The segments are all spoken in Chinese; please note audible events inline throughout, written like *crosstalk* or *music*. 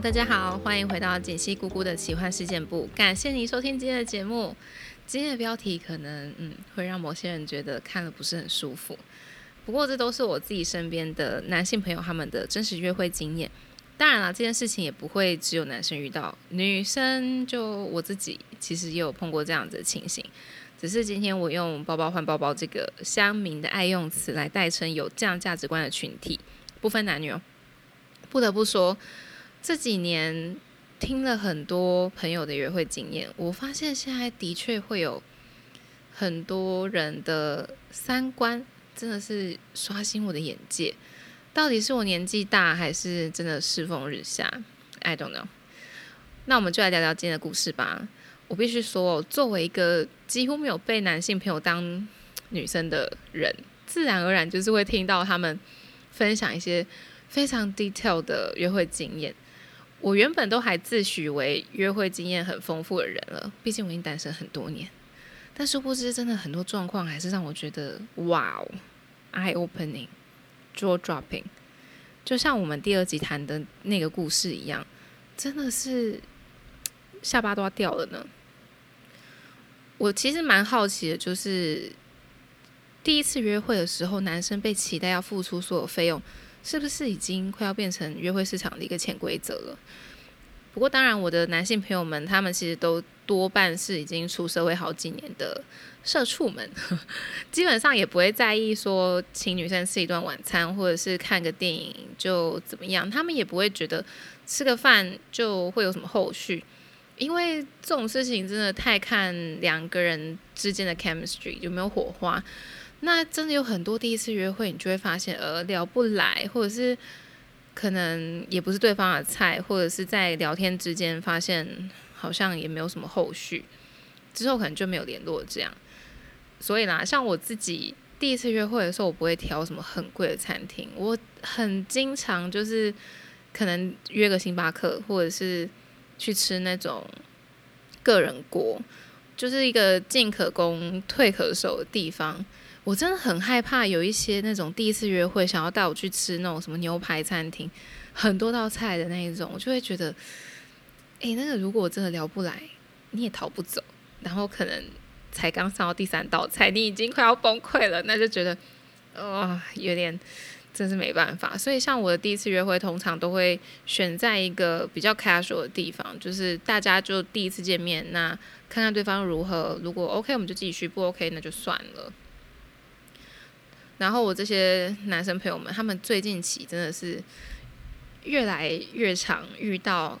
大家好，欢迎回到锦溪姑姑的奇幻事件部。感谢您收听今天的节目。今天的标题可能嗯会让某些人觉得看了不是很舒服，不过这都是我自己身边的男性朋友他们的真实约会经验。当然了，这件事情也不会只有男生遇到，女生就我自己其实也有碰过这样子的情形。只是今天我用“包包换包包”这个乡民的爱用词来代称有这样价值观的群体，不分男女哦。不得不说，这几年听了很多朋友的约会经验，我发现现在的确会有很多人的三观真的是刷新我的眼界。到底是我年纪大，还是真的世风日下？I don't know。那我们就来聊聊今天的故事吧。我必须说，作为一个几乎没有被男性朋友当女生的人，自然而然就是会听到他们分享一些非常 detail 的约会经验。我原本都还自诩为约会经验很丰富的人了，毕竟我已经单身很多年。但殊不知，真的很多状况还是让我觉得哇哦，eye opening。jaw dropping，就像我们第二集谈的那个故事一样，真的是下巴都要掉了呢。我其实蛮好奇的，就是第一次约会的时候，男生被期待要付出所有费用，是不是已经快要变成约会市场的一个潜规则了？不过，当然，我的男性朋友们，他们其实都多半是已经出社会好几年的社畜们，*laughs* 基本上也不会在意说请女生吃一顿晚餐，或者是看个电影就怎么样，他们也不会觉得吃个饭就会有什么后续，因为这种事情真的太看两个人之间的 chemistry 有没有火花。那真的有很多第一次约会，你就会发现呃聊不来，或者是。可能也不是对方的菜，或者是在聊天之间发现好像也没有什么后续，之后可能就没有联络这样。所以啦，像我自己第一次约会的时候，我不会挑什么很贵的餐厅，我很经常就是可能约个星巴克，或者是去吃那种个人锅，就是一个进可攻退可守的地方。我真的很害怕有一些那种第一次约会想要带我去吃那种什么牛排餐厅，很多道菜的那一种，我就会觉得，诶，那个如果我真的聊不来，你也逃不走，然后可能才刚上到第三道菜，你已经快要崩溃了，那就觉得，啊，有点真是没办法。所以像我的第一次约会，通常都会选在一个比较 casual 的地方，就是大家就第一次见面，那看看对方如何，如果 OK 我们就继续，不 OK 那就算了。然后我这些男生朋友们，他们最近起真的是越来越常遇到，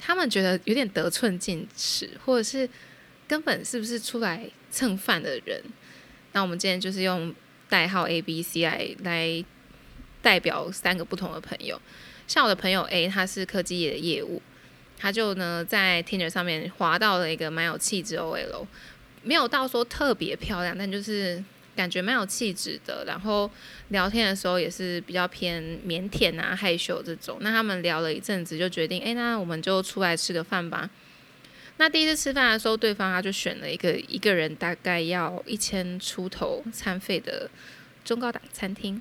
他们觉得有点得寸进尺，或者是根本是不是出来蹭饭的人。那我们今天就是用代号 A、B、C 来来代表三个不同的朋友。像我的朋友 A，他是科技业的业务，他就呢在 Tinder 上面滑到了一个蛮有气质 OL，没有到说特别漂亮，但就是。感觉蛮有气质的，然后聊天的时候也是比较偏腼腆啊、害羞这种。那他们聊了一阵子，就决定，哎，那我们就出来吃个饭吧。那第一次吃饭的时候，对方他就选了一个一个人大概要一千出头餐费的中高档餐厅。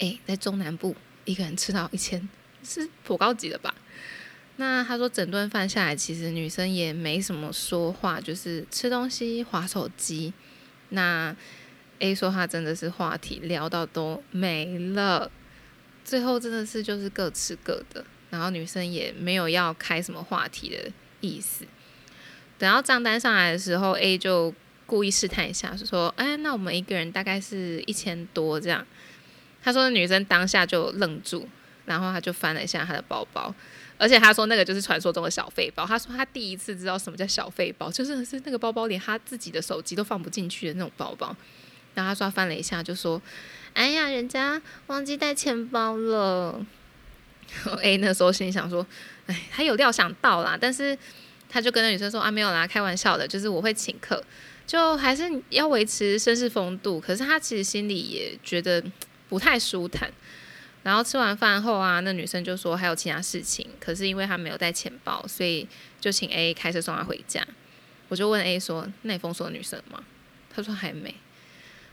哎，在中南部一个人吃到一千，是颇高级的吧？那他说整顿饭下来，其实女生也没什么说话，就是吃东西、划手机。那 A 说他真的是话题聊到都没了，最后真的是就是各吃各的，然后女生也没有要开什么话题的意思。等到账单上来的时候，A 就故意试探一下，说：“哎，那我们一个人大概是一千多这样。”他说女生当下就愣住，然后他就翻了一下他的包包，而且他说那个就是传说中的小费包。他说他第一次知道什么叫小费包，就是是那个包包连他自己的手机都放不进去的那种包包。然后他刷翻了一下，就说：“哎呀，人家忘记带钱包了。*laughs* ”A 那时候心里想说：“哎，他有料想到啦。”但是他就跟那女生说：“啊，没有啦，开玩笑的，就是我会请客，就还是要维持绅士风度。”可是他其实心里也觉得不太舒坦。然后吃完饭后啊，那女生就说还有其他事情，可是因为他没有带钱包，所以就请 A 开车送他回家。我就问 A 说：“那你封锁女生吗？”他说：“还没。”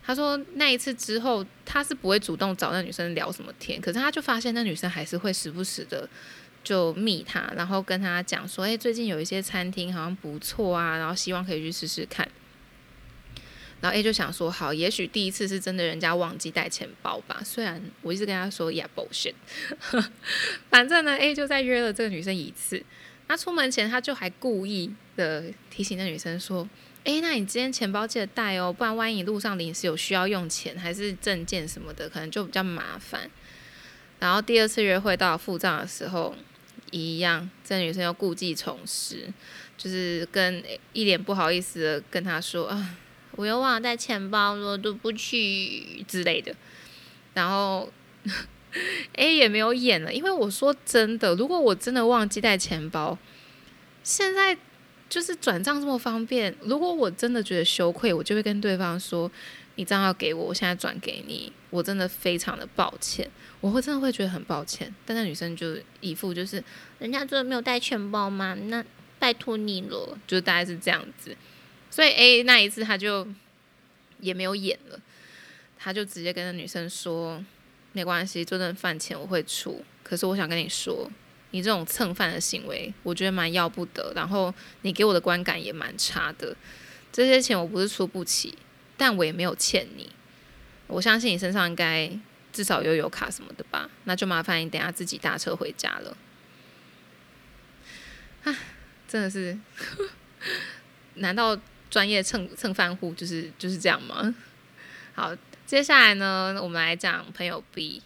他说那一次之后，他是不会主动找那女生聊什么天，可是他就发现那女生还是会时不时的就密他，然后跟他讲说，哎，最近有一些餐厅好像不错啊，然后希望可以去试试看。然后 A 就想说，好，也许第一次是真的人家忘记带钱包吧。虽然我一直跟他说，Yeah bullshit，*laughs* 反正呢，A 就在约了这个女生一次。那出门前他就还故意的提醒那女生说，哎，那你今天钱包记得带哦，不然万一路上临时有需要用钱，还是证件什么的，可能就比较麻烦。然后第二次约会到付账的时候，一样，这女生又故技重施，就是跟一脸不好意思的跟他说啊。我又忘了带钱包，说对不起之类的，然后 A 也没有演了，因为我说真的，如果我真的忘记带钱包，现在就是转账这么方便，如果我真的觉得羞愧，我就会跟对方说，你账号给我，我现在转给你，我真的非常的抱歉，我会真的会觉得很抱歉。但那女生就一副就是，人家真的没有带钱包吗？那拜托你了，就大概是这样子。所以 A 那一次他就也没有演了，他就直接跟那女生说：“没关系，这顿饭钱我会出。可是我想跟你说，你这种蹭饭的行为，我觉得蛮要不得。然后你给我的观感也蛮差的。这些钱我不是出不起，但我也没有欠你。我相信你身上应该至少有有卡什么的吧？那就麻烦你等下自己搭车回家了。”啊，真的是，*laughs* 难道？专业蹭蹭饭户就是就是这样吗？*laughs* 好，接下来呢，我们来讲朋友 B。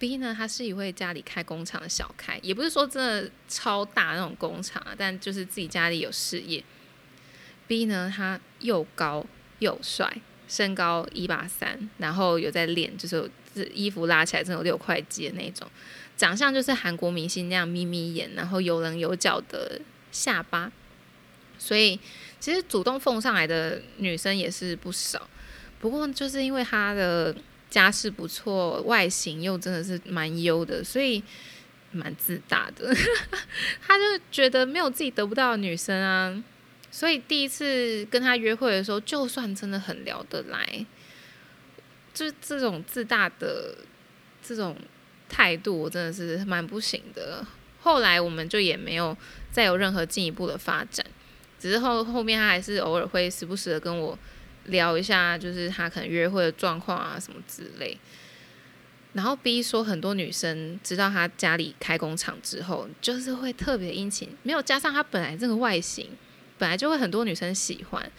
B 呢，他是一位家里开工厂的小开，也不是说真的超大那种工厂啊，但就是自己家里有事业。B 呢，他又高又帅，身高一八三，然后有在练，就是这衣服拉起来真的有六块肌的那种，长相就是韩国明星那样眯眯眼，然后有棱有角的下巴，所以。其实主动奉上来的女生也是不少，不过就是因为她的家世不错，外形又真的是蛮优的，所以蛮自大的。*laughs* 他就觉得没有自己得不到的女生啊，所以第一次跟他约会的时候，就算真的很聊得来，就这种自大的这种态度，我真的是蛮不行的。后来我们就也没有再有任何进一步的发展。只是后后面他还是偶尔会时不时的跟我聊一下，就是他可能约会的状况啊什么之类。然后 B 说很多女生知道他家里开工厂之后，就是会特别殷勤，没有加上他本来这个外形，本来就会很多女生喜欢。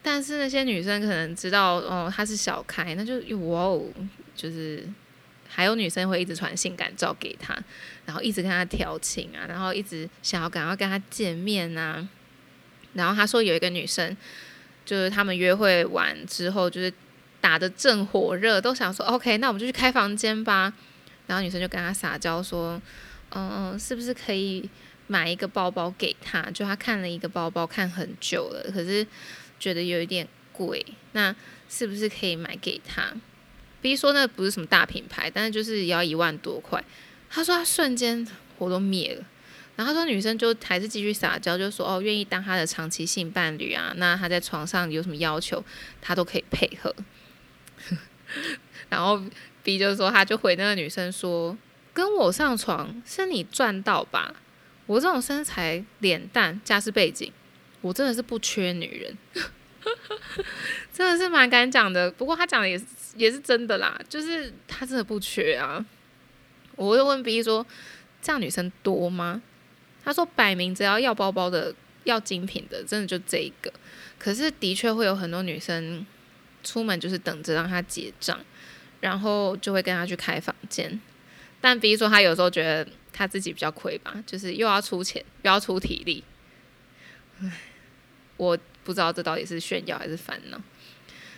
但是那些女生可能知道哦他是小开，那就哇哦，就是还有女生会一直传性感照给他，然后一直跟他调情啊，然后一直想要赶快跟他见面啊。然后他说有一个女生，就是他们约会完之后，就是打的正火热，都想说 OK，那我们就去开房间吧。然后女生就跟他撒娇说，嗯，是不是可以买一个包包给他？就他看了一个包包看很久了，可是觉得有一点贵，那是不是可以买给他？B 说那不是什么大品牌，但是就是也要一万多块。他说他瞬间火都灭了。然后说女生就还是继续撒娇，就说哦愿意当他的长期性伴侣啊，那他在床上有什么要求，他都可以配合。*laughs* 然后 B 就说他就回那个女生说，跟我上床是你赚到吧？我这种身材、脸蛋、家世背景，我真的是不缺女人，*laughs* 真的是蛮敢讲的。不过他讲的也是也是真的啦，就是他真的不缺啊。我会问 B 说，这样女生多吗？他说：“摆明只要要包包的、要精品的，真的就这一个。可是的确会有很多女生出门就是等着让他结账，然后就会跟他去开房间。但比如说他有时候觉得他自己比较亏吧，就是又要出钱又要出体力。唉，我不知道这到底是炫耀还是烦恼。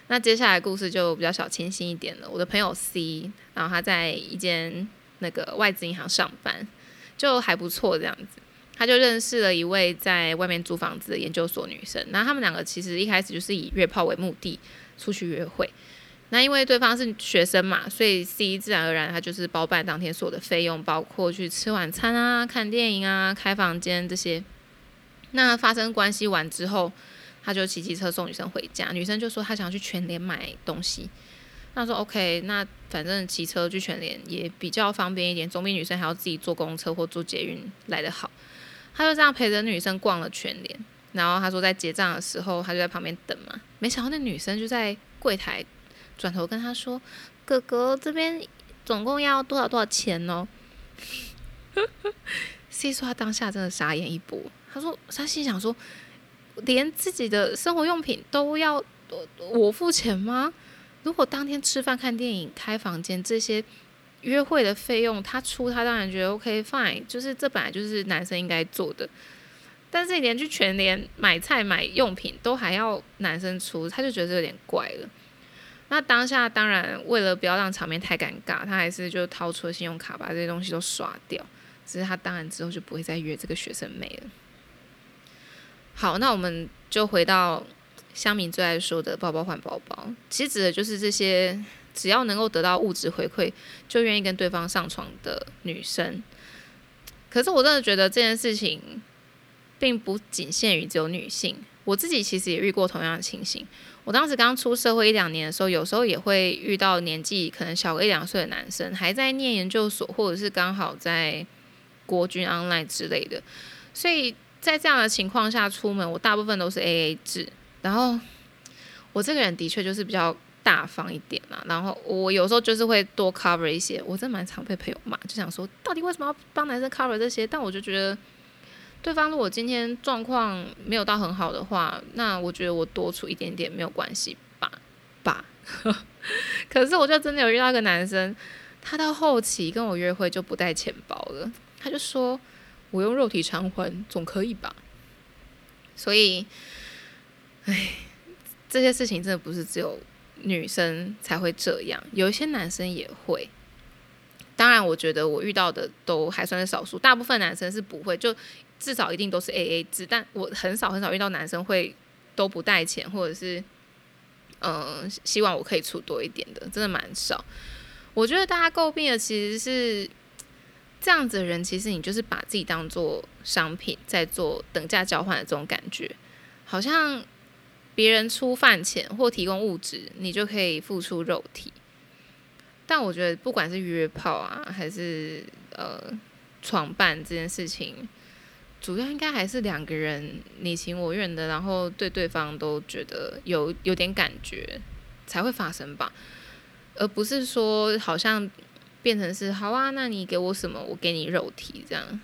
那接下来故事就比较小清新一点了。我的朋友 C，然后他在一间那个外资银行上班，就还不错这样子。”他就认识了一位在外面租房子的研究所女生，那他们两个其实一开始就是以约炮为目的出去约会。那因为对方是学生嘛，所以 C 自然而然他就是包办当天所有的费用，包括去吃晚餐啊、看电影啊、开房间这些。那发生关系完之后，他就骑机车送女生回家，女生就说她想要去全联买东西，那说 OK，那反正骑车去全联也比较方便一点，总比女生还要自己坐公车或坐捷运来得好。他就这样陪着女生逛了全联，然后他说在结账的时候，他就在旁边等嘛。没想到那女生就在柜台转头跟他说：“哥哥，这边总共要多少多少钱哦？” *laughs* C 说他当下真的傻眼一波，他说他心想说，连自己的生活用品都要我付钱吗？如果当天吃饭、看电影、开房间这些约会的费用他出，他当然觉得 OK fine，就是这本来就是男生应该做的。但是连去全联买菜、买用品都还要男生出，他就觉得有点怪了。那当下当然为了不要让场面太尴尬，他还是就掏出了信用卡把这些东西都刷掉。只是他当然之后就不会再约这个学生妹了。好，那我们就回到乡民最爱说的“包包换包包”，其实指的就是这些只要能够得到物质回馈就愿意跟对方上床的女生。可是我真的觉得这件事情并不仅限于只有女性，我自己其实也遇过同样的情形。我当时刚出社会一两年的时候，有时候也会遇到年纪可能小个一两岁的男生，还在念研究所，或者是刚好在。国军 online 之类的，所以在这样的情况下出门，我大部分都是 A A 制。然后我这个人的确就是比较大方一点嘛，然后我有时候就是会多 cover 一些。我真的蛮常被朋友骂，就想说到底为什么要帮男生 cover 这些？但我就觉得，对方如果今天状况没有到很好的话，那我觉得我多出一点点没有关系吧 *laughs* 吧。可是我就真的有遇到一个男生，他到后期跟我约会就不带钱包了。他就说：“我用肉体偿还总可以吧？”所以，唉，这些事情真的不是只有女生才会这样，有一些男生也会。当然，我觉得我遇到的都还算是少数，大部分男生是不会，就至少一定都是 A A 制。但我很少很少遇到男生会都不带钱，或者是嗯，希望我可以出多一点的，真的蛮少。我觉得大家诟病的其实是。这样子的人，其实你就是把自己当做商品，在做等价交换的这种感觉，好像别人出饭钱或提供物质，你就可以付出肉体。但我觉得，不管是约炮啊，还是呃床伴这件事情，主要应该还是两个人你情我愿的，然后对对方都觉得有有点感觉才会发生吧，而不是说好像。变成是好啊，那你给我什么，我给你肉体这样。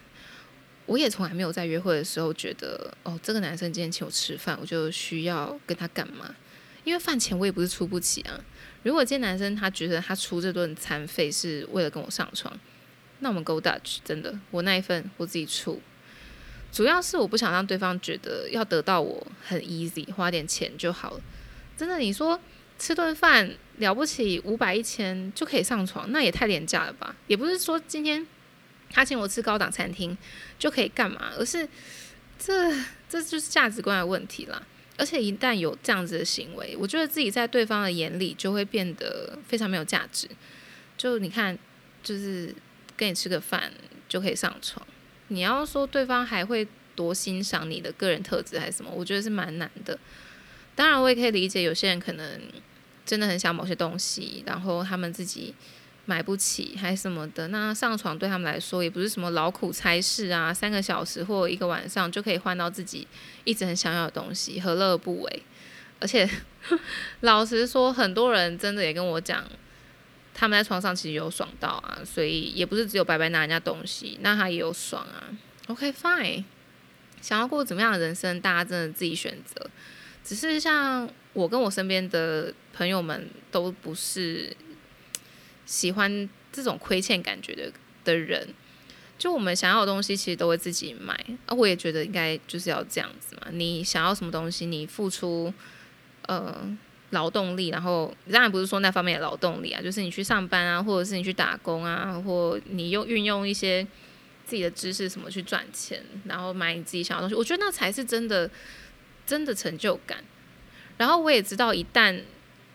我也从来没有在约会的时候觉得，哦，这个男生今天请我吃饭，我就需要跟他干嘛？因为饭钱我也不是出不起啊。如果今天男生他觉得他出这顿餐费是为了跟我上床，那我们 go Dutch，真的，我那一份我自己出。主要是我不想让对方觉得要得到我很 easy，花点钱就好了。真的，你说。吃顿饭了不起，五百一千就可以上床，那也太廉价了吧？也不是说今天他请我吃高档餐厅就可以干嘛，而是这这就是价值观的问题啦。而且一旦有这样子的行为，我觉得自己在对方的眼里就会变得非常没有价值。就你看，就是跟你吃个饭就可以上床，你要说对方还会多欣赏你的个人特质还是什么，我觉得是蛮难的。当然，我也可以理解有些人可能真的很想某些东西，然后他们自己买不起还什么的。那上床对他们来说也不是什么劳苦差事啊，三个小时或一个晚上就可以换到自己一直很想要的东西，何乐而不为？而且 *laughs* 老实说，很多人真的也跟我讲，他们在床上其实有爽到啊，所以也不是只有白白拿人家东西，那他也有爽啊。OK，fine，想要过怎么样的人生，大家真的自己选择。只是像我跟我身边的朋友们都不是喜欢这种亏欠感觉的的人，就我们想要的东西其实都会自己买，啊，我也觉得应该就是要这样子嘛。你想要什么东西，你付出呃劳动力，然后当然不是说那方面的劳动力啊，就是你去上班啊，或者是你去打工啊，或你用运用一些自己的知识什么去赚钱，然后买你自己想要东西，我觉得那才是真的。真的成就感，然后我也知道，一旦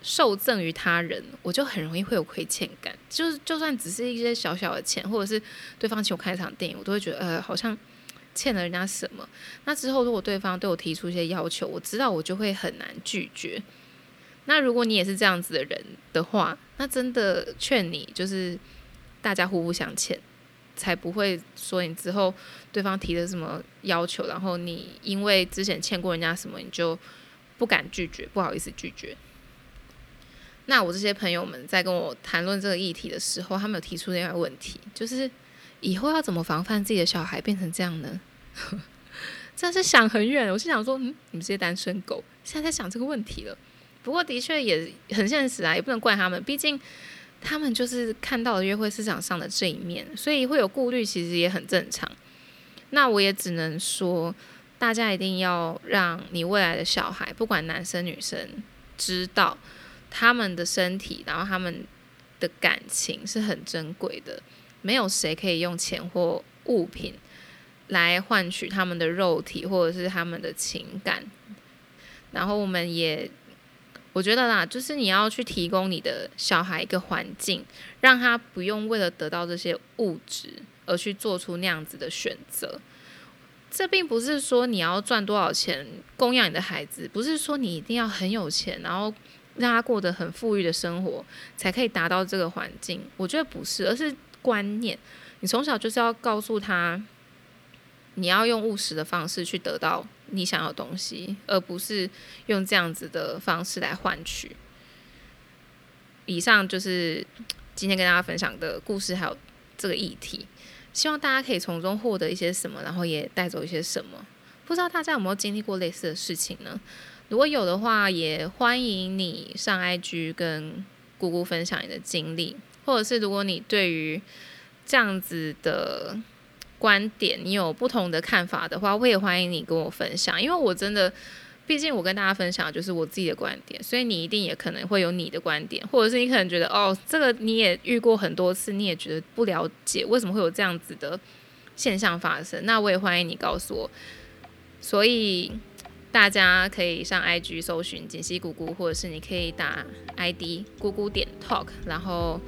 受赠于他人，我就很容易会有亏欠感。就是就算只是一些小小的钱，或者是对方请我看一场电影，我都会觉得呃，好像欠了人家什么。那之后如果对方对我提出一些要求，我知道我就会很难拒绝。那如果你也是这样子的人的话，那真的劝你就是大家互不相欠，才不会说你之后对方提的什么要求，然后你因为之前欠过人家什么，你就不敢拒绝，不好意思拒绝。那我这些朋友们在跟我谈论这个议题的时候，他们有提出另外问题，就是以后要怎么防范自己的小孩变成这样呢？*laughs* 真是想很远，我是想说，嗯，你们这些单身狗现在在想这个问题了。不过的确也很现实啊，也不能怪他们，毕竟他们就是看到了约会市场上的这一面，所以会有顾虑，其实也很正常。那我也只能说，大家一定要让你未来的小孩，不管男生女生，知道。他们的身体，然后他们的感情是很珍贵的，没有谁可以用钱或物品来换取他们的肉体或者是他们的情感。然后我们也，我觉得啦，就是你要去提供你的小孩一个环境，让他不用为了得到这些物质而去做出那样子的选择。这并不是说你要赚多少钱供养你的孩子，不是说你一定要很有钱，然后。让他过得很富裕的生活，才可以达到这个环境。我觉得不是，而是观念。你从小就是要告诉他，你要用务实的方式去得到你想要的东西，而不是用这样子的方式来换取。以上就是今天跟大家分享的故事，还有这个议题。希望大家可以从中获得一些什么，然后也带走一些什么。不知道大家有没有经历过类似的事情呢？如果有的话，也欢迎你上 IG 跟姑姑分享你的经历，或者是如果你对于这样子的观点你有不同的看法的话，我也欢迎你跟我分享。因为我真的，毕竟我跟大家分享就是我自己的观点，所以你一定也可能会有你的观点，或者是你可能觉得哦，这个你也遇过很多次，你也觉得不了解为什么会有这样子的现象发生，那我也欢迎你告诉我。所以。大家可以上 IG 搜寻锦溪姑姑，或者是你可以打 ID 姑姑点 Talk，然后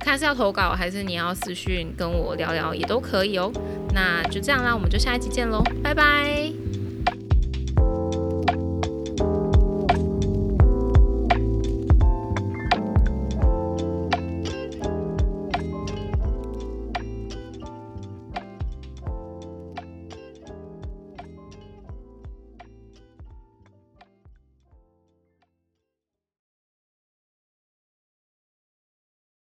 看是要投稿还是你要私讯跟我聊聊也都可以哦。那就这样啦，我们就下一期见喽，拜拜。